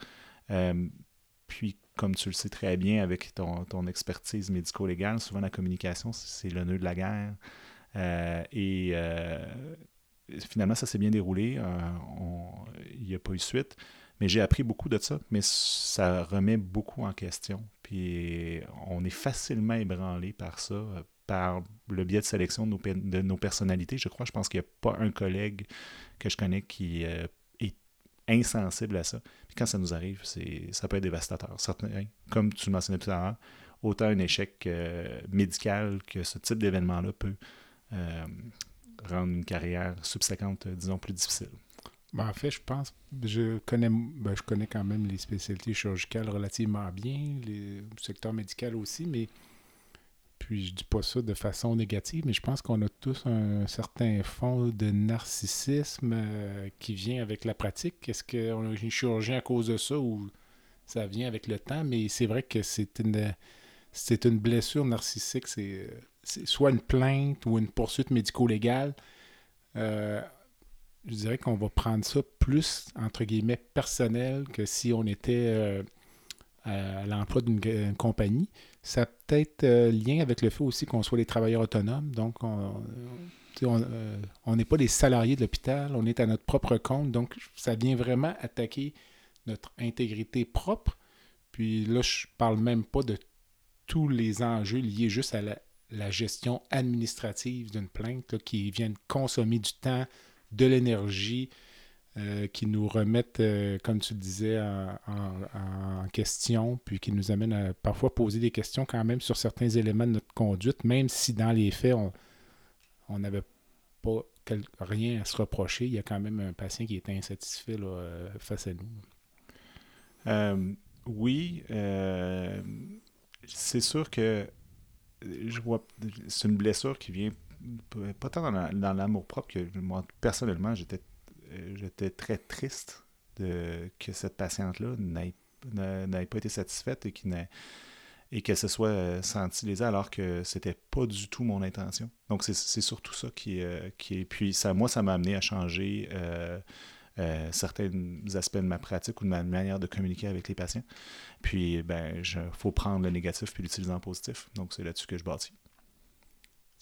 puis, comme tu le sais très bien avec ton, expertise médico-légale, souvent la communication, c'est le nœud de la guerre. et finalement, ça s'est bien déroulé. Il n'y a pas eu suite. Mais j'ai appris beaucoup de ça, mais ça remet beaucoup en question. Puis on est facilement ébranlé par ça, par le biais de sélection de nos, de nos personnalités. Je crois, je pense qu'il n'y a pas un collègue que je connais qui euh, est insensible à ça. Puis quand ça nous arrive, ça peut être dévastateur. comme tu le mentionnais tout à l'heure, autant un échec euh, médical que ce type d'événement-là peut euh, rendre une carrière subséquente, disons, plus difficile. Ben, en fait, je pense, je connais, ben, je connais quand même les spécialités chirurgicales relativement bien, le secteur médical aussi, mais puis je dis pas ça de façon négative, mais je pense qu'on a tous un certain fond de narcissisme euh, qui vient avec la pratique. Est-ce qu'on une chirurgien à cause de ça ou ça vient avec le temps? Mais c'est vrai que c'est une c'est une blessure narcissique, c'est soit une plainte ou une poursuite médico-légale. Euh, je dirais qu'on va prendre ça plus, entre guillemets, personnel que si on était euh, à l'emploi d'une compagnie. Ça a peut-être euh, lien avec le fait aussi qu'on soit des travailleurs autonomes. Donc, on euh, n'est pas des salariés de l'hôpital, on est à notre propre compte. Donc, ça vient vraiment attaquer notre intégrité propre. Puis là, je parle même pas de tous les enjeux liés juste à la, gestion administrative d'une plainte qui viennent consommer du temps, de l'énergie, euh, qui nous remettent, euh, comme tu le disais, en, question, puis qui nous amènent à parfois poser des questions quand même sur certains éléments de notre conduite, même si dans les faits, on n'avait pas rien à se reprocher. Il y a quand même un patient qui est insatisfait euh, face à nous. oui, c'est sûr que c'est une blessure qui vient pas tant dans l'amour propre que moi, personnellement, j'étais euh, très triste que cette patiente-là n'ait pas été satisfaite et, et qu'elle se soit euh, sentie lésée alors que c'était pas du tout mon intention. Donc c'est surtout ça qui, euh, est. Puis moi, ça m'a amené à changer certains aspects de ma pratique ou de ma manière de communiquer avec les patients. Puis ben, il faut prendre le négatif puis l'utiliser en positif. Donc c'est là-dessus que je bâtis.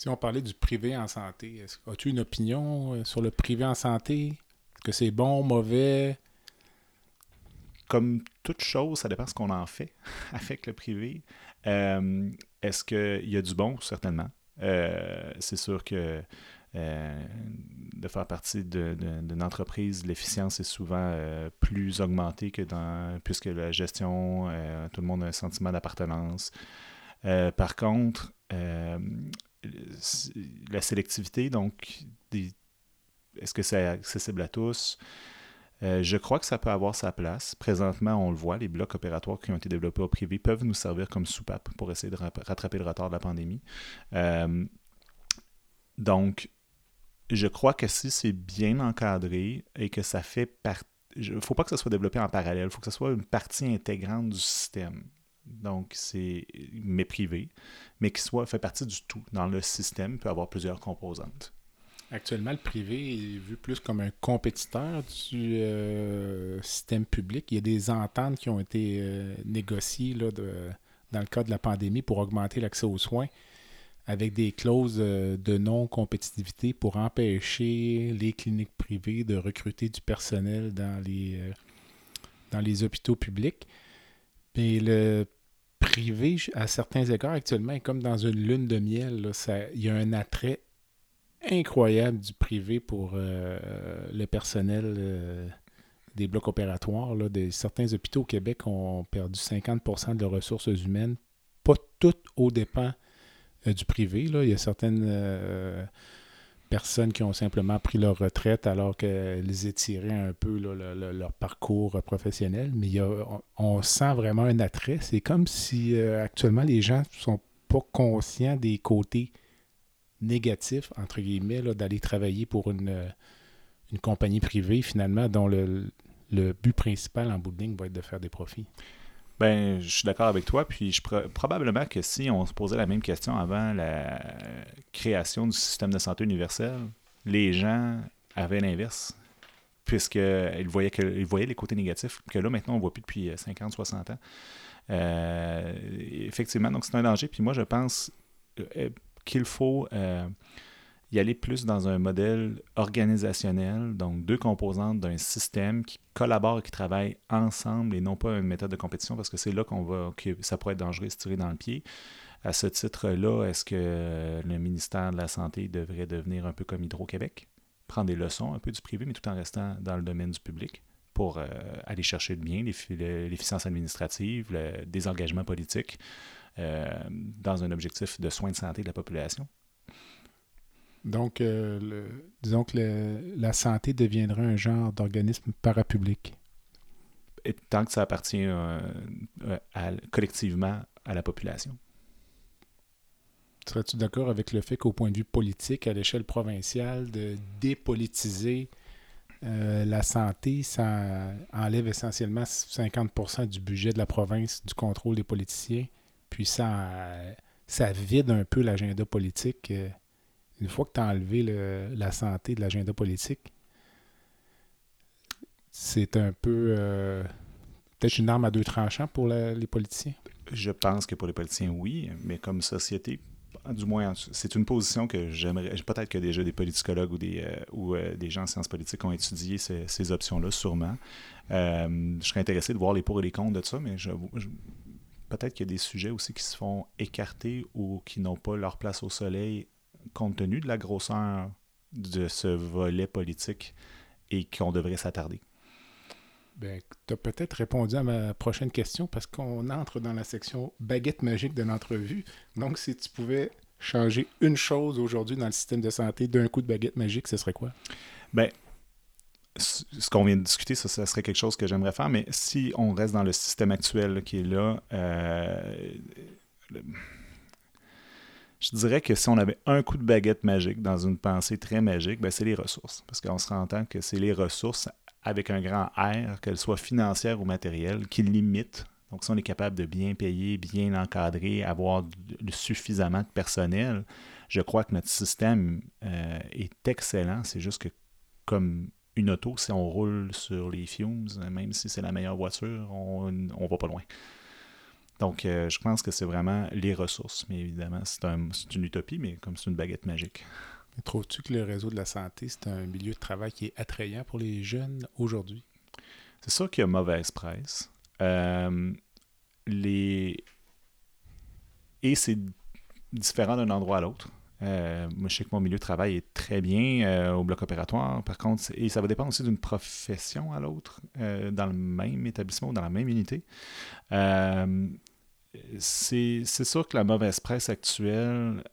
Si on parlait du privé en santé, as-tu une opinion euh, sur le privé en santé? Est-ce que c'est bon, mauvais? comme toute chose, ça dépend ce qu'on en fait avec le privé. Euh, est-ce qu'il y a du bon? Certainement. Euh, c'est sûr que de faire partie d'une entreprise, l'efficience est souvent plus augmentée que dans puisque la gestion, tout le monde a un sentiment d'appartenance. par contre, la sélectivité, donc, est-ce que c'est accessible à tous? Euh, je crois que ça peut avoir sa place. Présentement, on le voit, les blocs opératoires qui ont été développés au privé peuvent nous servir comme soupape pour essayer de rattraper le retard de la pandémie. Euh, donc, je crois que si c'est bien encadré et que ça fait partie... Il ne faut pas que ça soit développé en parallèle, il faut que ce soit une partie intégrante du système. Donc, c'est mais privé, mais qui soit fait partie du tout. Dans le système, peut avoir plusieurs composantes. Actuellement, le privé est vu plus comme un compétiteur du euh, système public. Il y a des ententes qui ont été euh, négociées là, dans le cadre de la pandémie pour augmenter l'accès aux soins avec des clauses euh, de non-compétitivité pour empêcher les cliniques privées de recruter du personnel dans les, dans les hôpitaux publics. Mais le privé, à certains égards, actuellement, comme dans une lune de miel. il y a un attrait incroyable du privé pour euh, le personnel euh, des blocs opératoires. Là, certains hôpitaux au Québec ont perdu 50% de leurs ressources humaines, pas toutes aux dépens euh, du privé. Là. Il y a certaines personnes qui ont simplement pris leur retraite alors qu'elles étiraient un peu leur parcours professionnel, mais on, sent vraiment un attrait. C'est comme si actuellement les gens ne sont pas conscients des côtés négatif, entre guillemets, d'aller travailler pour une, euh, une, compagnie privée, finalement, dont le, le, but principal en bout de ligne va être de faire des profits. Ben, je suis d'accord avec toi. Puis je probablement que si on se posait la même question avant la création du système de santé universel, les gens avaient l'inverse. Puisqu'ils voyaient, voyaient les côtés négatifs, que là, maintenant, on ne voit plus depuis 50, euh, 60 ans. Euh, effectivement, donc c'est un danger. Puis moi, je pense, qu'il faut euh, y aller plus dans un modèle organisationnel, donc deux composantes d'un système qui collaborent qui travaillent ensemble et non pas une méthode de compétition parce que c'est là qu'on va que ça pourrait être dangereux de se tirer dans le pied. À ce titre-là, est-ce que le ministère de la Santé devrait devenir un peu comme Hydro-Québec, prendre des leçons un peu du privé, mais tout en restant dans le domaine du public pour euh, aller chercher le bien, l'efficience administrative, le désengagement politique, euh, dans un objectif de soins de santé de la population? Donc, euh, disons que la santé deviendra un genre d'organisme parapublic. Et tant que ça appartient euh, collectivement à la population. Serais-tu d'accord avec le fait qu'au point de vue politique, à l'échelle provinciale, de dépolitiser la santé, ça enlève essentiellement 50% du budget de la province du contrôle des politiciens puis ça, ça vide un peu l'agenda politique. Euh, une fois que tu as enlevé la santé de l'agenda politique, c'est un peu euh, peut-être une arme à deux tranchants pour les politiciens? Je pense que pour les politiciens, oui, mais comme société, du moins, c'est une position que j'aimerais. Peut-être que déjà des politicologues ou des, euh, ou, des gens en sciences politiques ont étudié ces, options-là, sûrement. je serais intéressé de voir les pour et les contre de ça, mais je, peut-être qu'il y a des sujets aussi qui se font écarter ou qui n'ont pas leur place au soleil compte tenu de la grosseur de ce volet politique et qu'on devrait s'attarder. Ben, tu as peut-être répondu à ma prochaine question parce qu'on entre dans la section baguette magique de l'entrevue. Donc, si tu pouvais changer une chose aujourd'hui dans le système de santé d'un coup de baguette magique, ce serait quoi? Ben, ce qu'on vient de discuter, ça, serait quelque chose que j'aimerais faire, mais si on reste dans le système actuel qui est là, euh, je dirais que si on avait un coup de baguette magique dans une pensée très magique, ben c'est les ressources. Parce qu'on se rend compte que c'est les ressources avec un grand R, qu'elles soient financières ou matérielles, qui limitent. Donc, si on est capable de bien payer, bien encadrer, avoir suffisamment de personnel, je crois que notre système euh, est excellent. C'est juste que comme une auto, si on roule sur les fumes, même si c'est la meilleure voiture, on ne va pas loin. Donc, euh, je pense que c'est vraiment les ressources. Mais évidemment, c'est un, une utopie, mais comme c'est une baguette magique. Trouves-tu que le réseau de la santé, c'est un milieu de travail qui est attrayant pour les jeunes aujourd'hui? c'est sûr qu'il y a mauvaise presse. Euh, les... Et c'est différent d'un endroit à l'autre. Euh, moi, je sais que mon milieu de travail est très bien euh, au bloc opératoire. Par contre, et ça va dépendre aussi d'une profession à l'autre, dans le même établissement ou dans la même unité. C'est sûr que la mauvaise presse actuelle,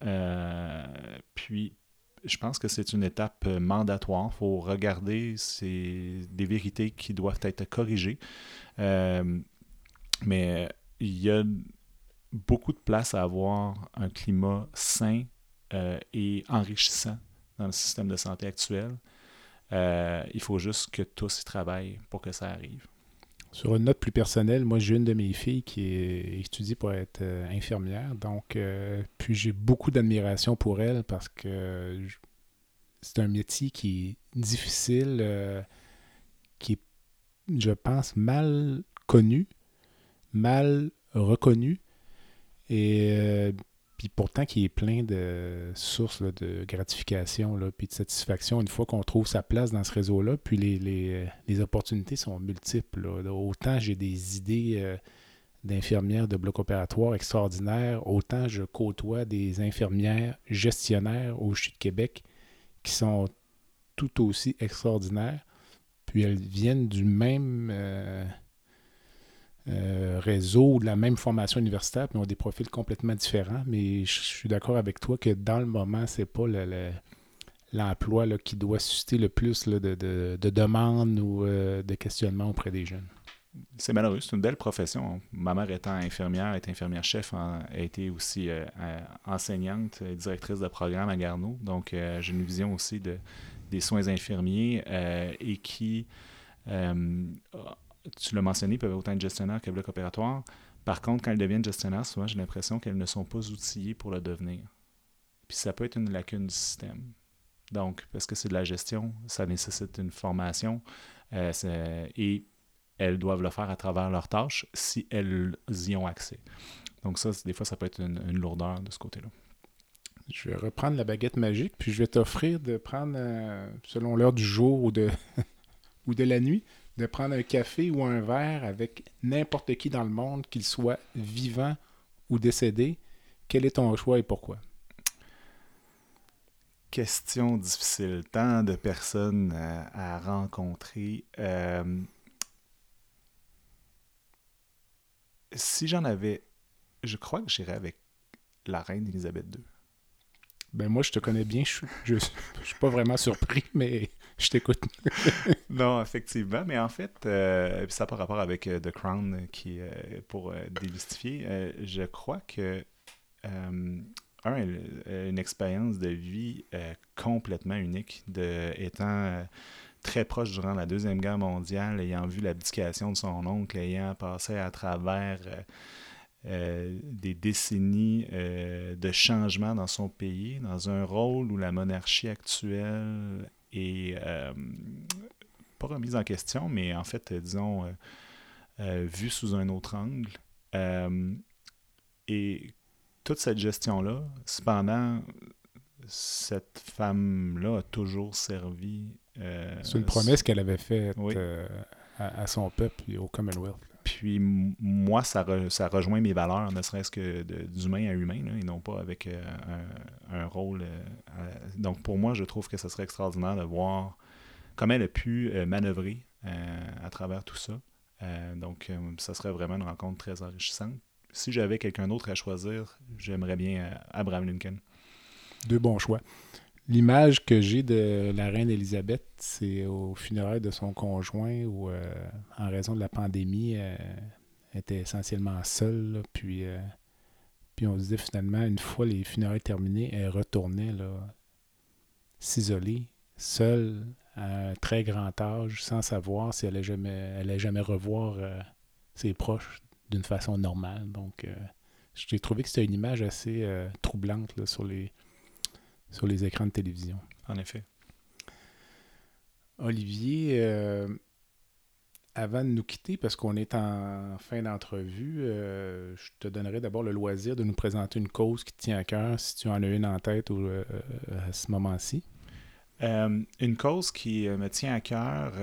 puis je pense que c'est une étape mandatoire. Il faut regarder des vérités qui doivent être corrigées. mais il y a beaucoup de place à avoir un climat sain euh, et enrichissant dans le système de santé actuel. Euh, il faut juste que tous y travaillent pour que ça arrive. Sur une note plus personnelle, moi j'ai une de mes filles qui étudie pour être euh, infirmière, donc puis j'ai beaucoup d'admiration pour elle parce que c'est un métier qui est difficile, qui est, je pense, mal connu, mal reconnu. Et euh, puis pourtant qui est plein de sources de gratification là, puis de satisfaction une fois qu'on trouve sa place dans ce réseau-là. Puis les, les, opportunités sont multiples. Autant j'ai des idées euh, d'infirmières de bloc opératoire extraordinaires, autant je côtoie des infirmières gestionnaires au CHU de Québec qui sont tout aussi extraordinaires. Puis elles viennent du même... Euh, euh, réseau ou de la même formation universitaire, puis ont des profils complètement différents. Mais je suis d'accord avec toi que dans le moment, c'est pas l'emploi qui doit susciter le plus de, demandes ou euh, de questionnements auprès des jeunes. C'est malheureux, c'est une belle profession. Ma mère étant infirmière, est infirmière-chef, a été aussi euh, enseignante, directrice de programme à Garneau. Donc, j'ai une vision aussi de, des soins infirmiers et qui tu l'as mentionné, peuvent autant être gestionnaires que bloc opératoire. Par contre, quand elles deviennent gestionnaires, souvent, j'ai l'impression qu'elles ne sont pas outillées pour le devenir. Puis ça peut être une lacune du système. Donc, parce que c'est de la gestion, ça nécessite une formation euh, et elles doivent le faire à travers leurs tâches si elles y ont accès. Donc ça, des fois, ça peut être une, lourdeur de ce côté-là. Je vais reprendre la baguette magique, puis je vais t'offrir de prendre, euh, selon l'heure du jour ou de, ou de la nuit, de prendre un café ou un verre avec n'importe qui dans le monde, qu'il soit vivant ou décédé, quel est ton choix et pourquoi? Question difficile. Tant de personnes à, rencontrer. Euh, si j'en avais, je crois que j'irais avec la reine Elisabeth II. Ben moi, je te connais bien. Je, ne suis pas vraiment surpris, mais je t'écoute. non, effectivement. Mais en fait, euh, ça par rapport avec euh, The Crown, qui pour démystifier, je crois que un, une expérience de vie complètement unique, de étant très proche durant la Deuxième Guerre mondiale, ayant vu l'abdication de son oncle, ayant passé à travers euh, des décennies euh, de changement dans son pays, dans un rôle où la monarchie actuelle est euh, pas remise en question, mais en fait, disons, vue sous un autre angle. et toute cette gestion-là, cependant, cette femme-là a toujours servi. C'est une promesse qu'elle avait faite à, son peuple et au Commonwealth. Puis moi, ça, ça rejoint mes valeurs, ne serait-ce que d'humain à humain, et non pas avec euh, un, rôle. Euh, donc pour moi, je trouve que ce serait extraordinaire de voir comment elle a pu euh, manœuvrer à travers tout ça. donc ça serait vraiment une rencontre très enrichissante. Si j'avais quelqu'un d'autre à choisir, j'aimerais bien Abraham Lincoln. Deux bons choix. L'image que j'ai de la reine Elisabeth, c'est au funérailles de son conjoint où, euh, en raison de la pandémie, euh, elle était essentiellement seule. puis, euh, puis on se disait finalement, une fois les funérailles terminées, elle retournait s'isoler, seule, à un très grand âge, sans savoir si elle allait jamais, allait jamais revoir ses proches d'une façon normale. Donc, j'ai trouvé que c'était une image assez troublante sur les sur les écrans de télévision. En effet. Olivier, euh, avant de nous quitter, parce qu'on est en fin d'entrevue, euh, je te donnerai d'abord le loisir de nous présenter une cause qui te tient à cœur, si tu en as une en tête ou, euh, à ce moment-ci. Une cause qui me tient à cœur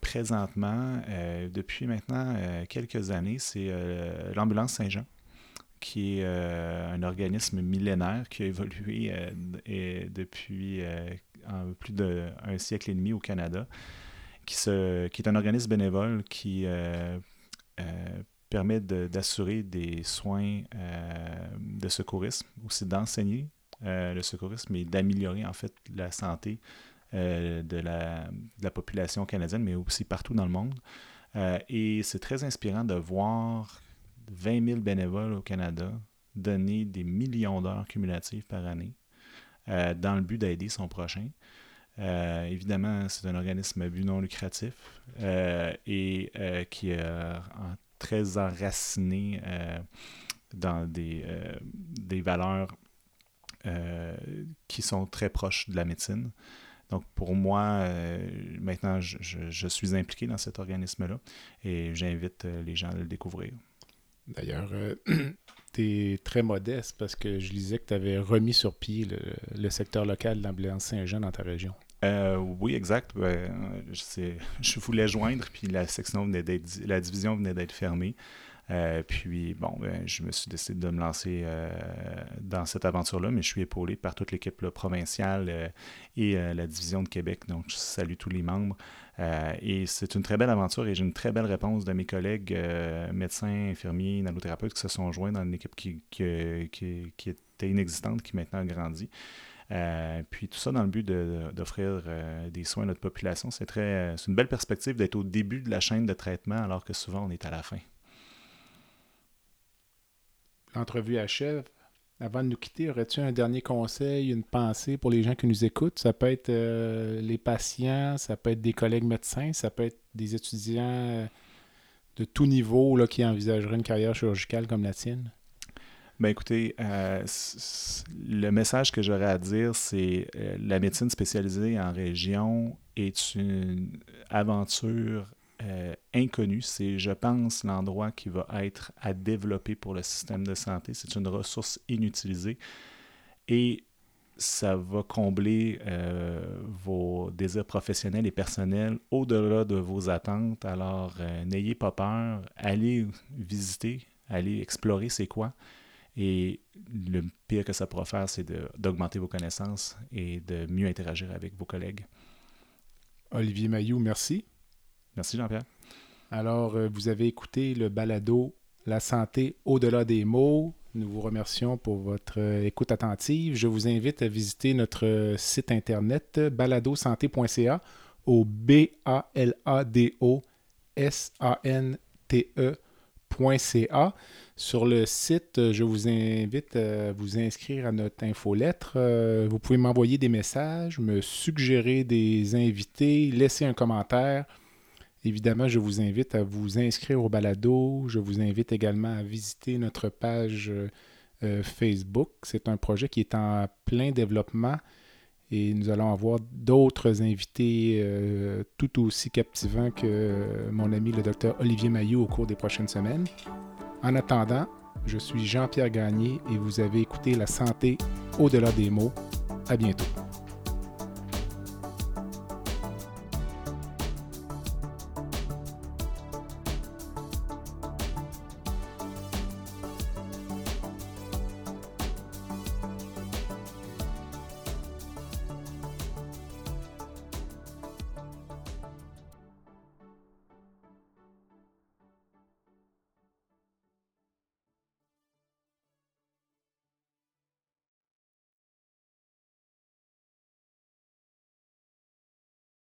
présentement, depuis maintenant quelques années, c'est l'ambulance Saint-Jean, qui est un organisme millénaire qui a évolué depuis plus d'un siècle et demi au Canada, qui, est un organisme bénévole qui permet d'assurer des soins euh, de secourisme, aussi d'enseigner euh, le secourisme et d'améliorer en fait la santé euh, de, la, population canadienne, mais aussi partout dans le monde. et c'est très inspirant de voir 20 000 bénévoles au Canada donner des millions d'heures cumulatives par année dans le but d'aider son prochain. évidemment, c'est un organisme à but non lucratif et qui a très enraciné euh, dans des, euh, valeurs euh, qui sont très proches de la médecine. Donc pour moi, maintenant, je, suis impliqué dans cet organisme-là et j'invite les gens à le découvrir. D'ailleurs, tu es très modeste parce que je lisais que tu avais remis sur pied le, secteur local de l'ambulance Saint-Jean dans ta région. Euh, oui, exact. Ben, je voulais joindre, puis la section venait d'être, la division venait d'être fermée. Euh, puis, bon, ben, je me suis décidé de me lancer euh, dans cette aventure-là, mais je suis épaulé par toute l'équipe provinciale et la division de Québec. Donc, je salue tous les membres. Et c'est une très belle aventure et j'ai une très belle réponse de mes collègues médecins, infirmiers, nanothérapeutes qui se sont joints dans une équipe qui, était inexistante, qui maintenant a grandi. Euh, puis tout ça dans le but d'offrir euh, des soins à notre population. C'est une belle perspective d'être au début de la chaîne de traitement alors que souvent on est à la fin. L'entrevue achève. Avant de nous quitter, aurais-tu un dernier conseil, une pensée pour les gens qui nous écoutent? Ça peut être euh, les patients, ça peut être des collègues médecins, ça peut être des étudiants de tout niveau là, qui envisageraient une carrière chirurgicale comme la tienne? Ben écoutez, euh, le message que j'aurais à dire, c'est euh, la médecine spécialisée en région est une aventure euh, inconnue. C'est, je pense, l'endroit qui va être à développer pour le système de santé. C'est une ressource inutilisée et ça va combler vos désirs professionnels et personnels au-delà de vos attentes. Alors, n'ayez pas peur, allez visiter, allez explorer c'est quoi. Et le pire que ça pourra faire, c'est d'augmenter vos connaissances et de mieux interagir avec vos collègues. Olivier Mailloux, merci. Merci Jean-Pierre. Alors, euh, vous avez écouté le balado La santé au-delà des mots. Nous vous remercions pour votre euh, écoute attentive. Je vous invite à visiter notre euh, site internet baladosanté.ca au B-A-L-A-D-O-S-A-N-T-E.ca. Sur le site, je vous invite à vous inscrire à notre infolettre. Vous pouvez m'envoyer des messages, me suggérer des invités, laisser un commentaire. Évidemment, je vous invite à vous inscrire au balado. Je vous invite également à visiter notre page euh, Facebook. C'est un projet qui est en plein développement et nous allons avoir d'autres invités tout aussi captivants que mon ami le docteur Olivier Maillot au cours des prochaines semaines. En attendant, je suis Jean-Pierre Gagné et vous avez écouté La santé au-delà des mots. À bientôt.